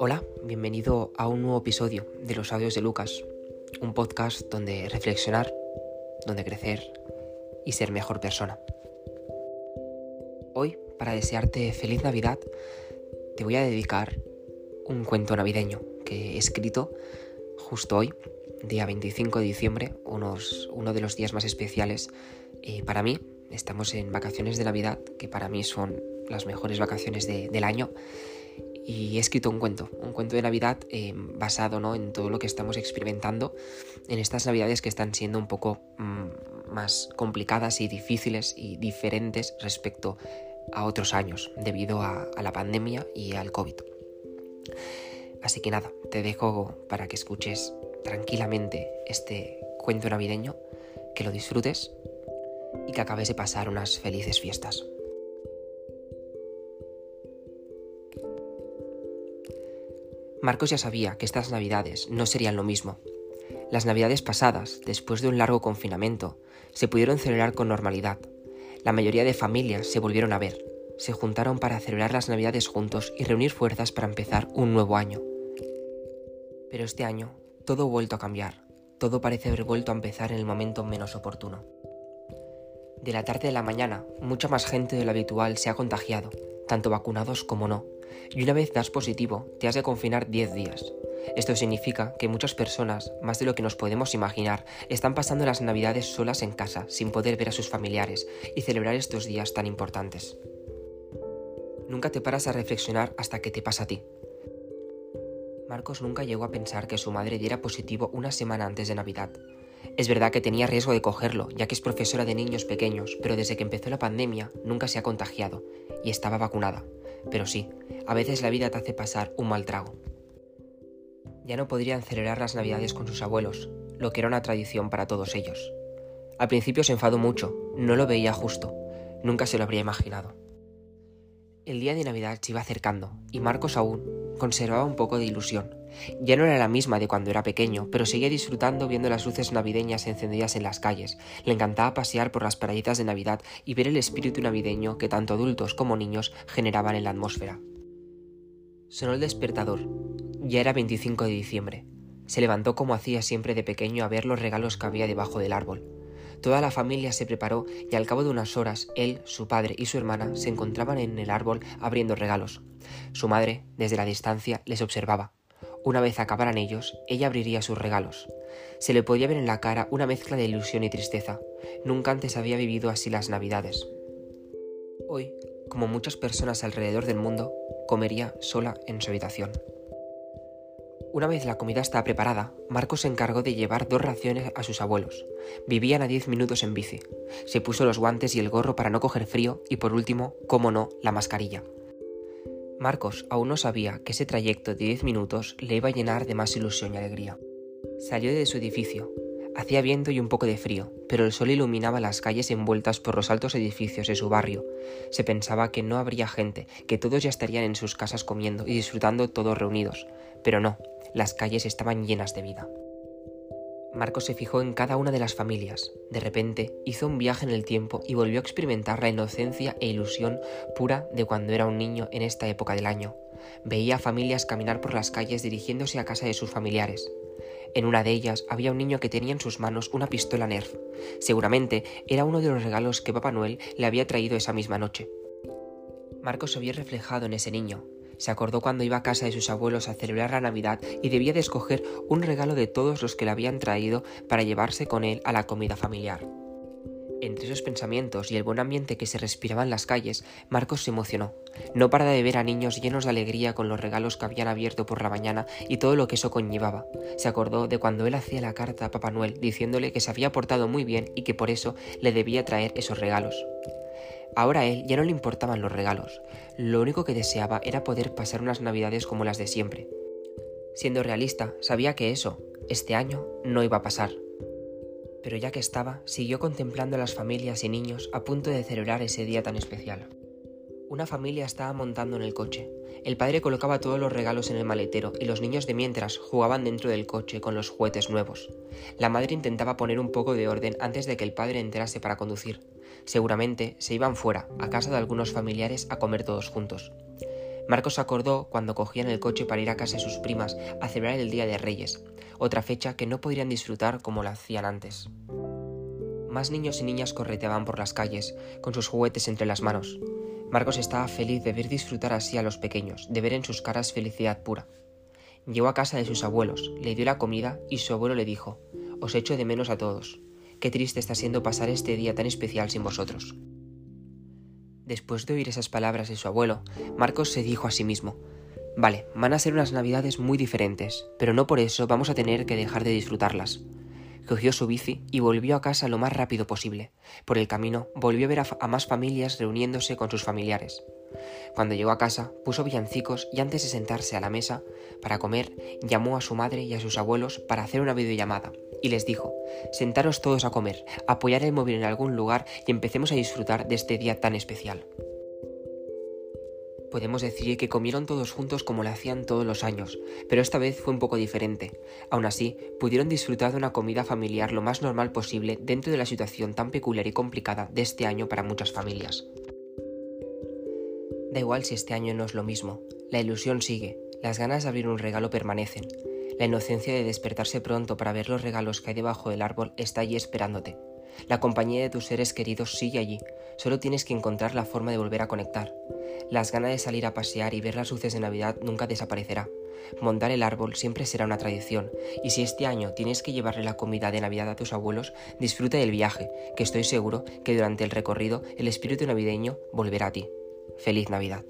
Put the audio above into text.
Hola, bienvenido a un nuevo episodio de los audios de Lucas, un podcast donde reflexionar, donde crecer y ser mejor persona. Hoy, para desearte feliz Navidad, te voy a dedicar un cuento navideño que he escrito justo hoy, día 25 de diciembre, unos, uno de los días más especiales eh, para mí. Estamos en vacaciones de Navidad, que para mí son las mejores vacaciones del año y he escrito un cuento, un cuento de Navidad eh, basado ¿no? en todo lo que estamos experimentando en estas Navidades que están siendo un poco mm, más complicadas y difíciles y diferentes respecto a otros años debido a, a la pandemia y al COVID. Así que nada, te dejo para que escuches tranquilamente este cuento navideño, que lo disfrutes y que acabes de pasar unas felices fiestas. Marcos ya sabía que estas navidades no serían lo mismo. Las navidades pasadas, después de un largo confinamiento, se pudieron celebrar con normalidad. La mayoría de familias se volvieron a ver, se juntaron para celebrar las navidades juntos y reunir fuerzas para empezar un nuevo año. Pero este año todo ha vuelto a cambiar, todo parece haber vuelto a empezar en el momento menos oportuno. De la tarde a la mañana, mucha más gente de lo habitual se ha contagiado, tanto vacunados como no, y una vez das positivo, te has de confinar 10 días. Esto significa que muchas personas, más de lo que nos podemos imaginar, están pasando las navidades solas en casa, sin poder ver a sus familiares y celebrar estos días tan importantes. Nunca te paras a reflexionar hasta que te pasa a ti. Marcos nunca llegó a pensar que su madre diera positivo una semana antes de Navidad. Es verdad que tenía riesgo de cogerlo, ya que es profesora de niños pequeños, pero desde que empezó la pandemia nunca se ha contagiado y estaba vacunada. Pero sí, a veces la vida te hace pasar un mal trago. Ya no podrían celebrar las Navidades con sus abuelos, lo que era una tradición para todos ellos. Al principio se enfadó mucho, no lo veía justo, nunca se lo habría imaginado. El día de Navidad se iba acercando y Marcos aún conservaba un poco de ilusión. Ya no era la misma de cuando era pequeño, pero seguía disfrutando viendo las luces navideñas encendidas en las calles. Le encantaba pasear por las paraditas de Navidad y ver el espíritu navideño que tanto adultos como niños generaban en la atmósfera. Sonó el despertador. Ya era 25 de diciembre. Se levantó como hacía siempre de pequeño a ver los regalos que había debajo del árbol. Toda la familia se preparó y al cabo de unas horas él, su padre y su hermana se encontraban en el árbol abriendo regalos. Su madre, desde la distancia, les observaba. Una vez acabaran ellos, ella abriría sus regalos. Se le podía ver en la cara una mezcla de ilusión y tristeza. Nunca antes había vivido así las Navidades. Hoy, como muchas personas alrededor del mundo, comería sola en su habitación. Una vez la comida estaba preparada, Marcos se encargó de llevar dos raciones a sus abuelos. Vivían a diez minutos en bici. Se puso los guantes y el gorro para no coger frío y por último, como no, la mascarilla. Marcos aún no sabía que ese trayecto de diez minutos le iba a llenar de más ilusión y alegría. Salió de su edificio. Hacía viento y un poco de frío, pero el sol iluminaba las calles envueltas por los altos edificios de su barrio. Se pensaba que no habría gente, que todos ya estarían en sus casas comiendo y disfrutando todos reunidos. Pero no, las calles estaban llenas de vida. Marcos se fijó en cada una de las familias. De repente hizo un viaje en el tiempo y volvió a experimentar la inocencia e ilusión pura de cuando era un niño en esta época del año. Veía familias caminar por las calles dirigiéndose a casa de sus familiares. En una de ellas había un niño que tenía en sus manos una pistola Nerf. Seguramente era uno de los regalos que Papá Noel le había traído esa misma noche. Marcos se vio reflejado en ese niño, se acordó cuando iba a casa de sus abuelos a celebrar la Navidad y debía de escoger un regalo de todos los que le habían traído para llevarse con él a la comida familiar. Entre esos pensamientos y el buen ambiente que se respiraba en las calles, Marcos se emocionó. No paraba de ver a niños llenos de alegría con los regalos que habían abierto por la mañana y todo lo que eso conllevaba. Se acordó de cuando él hacía la carta a Papá Noel diciéndole que se había portado muy bien y que por eso le debía traer esos regalos. Ahora a él ya no le importaban los regalos, lo único que deseaba era poder pasar unas navidades como las de siempre. Siendo realista, sabía que eso, este año, no iba a pasar. Pero ya que estaba, siguió contemplando a las familias y niños a punto de celebrar ese día tan especial. Una familia estaba montando en el coche. El padre colocaba todos los regalos en el maletero y los niños de mientras jugaban dentro del coche con los juguetes nuevos. La madre intentaba poner un poco de orden antes de que el padre entrase para conducir. Seguramente se iban fuera, a casa de algunos familiares, a comer todos juntos. Marcos acordó cuando cogían el coche para ir a casa de sus primas a celebrar el Día de Reyes, otra fecha que no podrían disfrutar como lo hacían antes. Más niños y niñas correteaban por las calles, con sus juguetes entre las manos. Marcos estaba feliz de ver disfrutar así a los pequeños, de ver en sus caras felicidad pura. Llegó a casa de sus abuelos, le dio la comida y su abuelo le dijo, Os echo de menos a todos. Qué triste está siendo pasar este día tan especial sin vosotros. Después de oír esas palabras de su abuelo, Marcos se dijo a sí mismo, Vale, van a ser unas navidades muy diferentes, pero no por eso vamos a tener que dejar de disfrutarlas. Cogió su bici y volvió a casa lo más rápido posible. Por el camino volvió a ver a, más familias reuniéndose con sus familiares. Cuando llegó a casa, puso villancicos y antes de sentarse a la mesa para comer, llamó a su madre y a sus abuelos para hacer una videollamada y les dijo, sentaros todos a comer, apoyar el móvil en algún lugar y empecemos a disfrutar de este día tan especial podemos decir que comieron todos juntos como lo hacían todos los años, pero esta vez fue un poco diferente. Aún así, pudieron disfrutar de una comida familiar lo más normal posible dentro de la situación tan peculiar y complicada de este año para muchas familias. Da igual si este año no es lo mismo, la ilusión sigue, las ganas de abrir un regalo permanecen, la inocencia de despertarse pronto para ver los regalos que hay debajo del árbol está allí esperándote. La compañía de tus seres queridos sigue allí, solo tienes que encontrar la forma de volver a conectar. Las ganas de salir a pasear y ver las luces de Navidad nunca desaparecerá. Montar el árbol siempre será una tradición, y si este año tienes que llevarle la comida de Navidad a tus abuelos, disfruta del viaje, que estoy seguro que durante el recorrido el espíritu navideño volverá a ti. Feliz Navidad.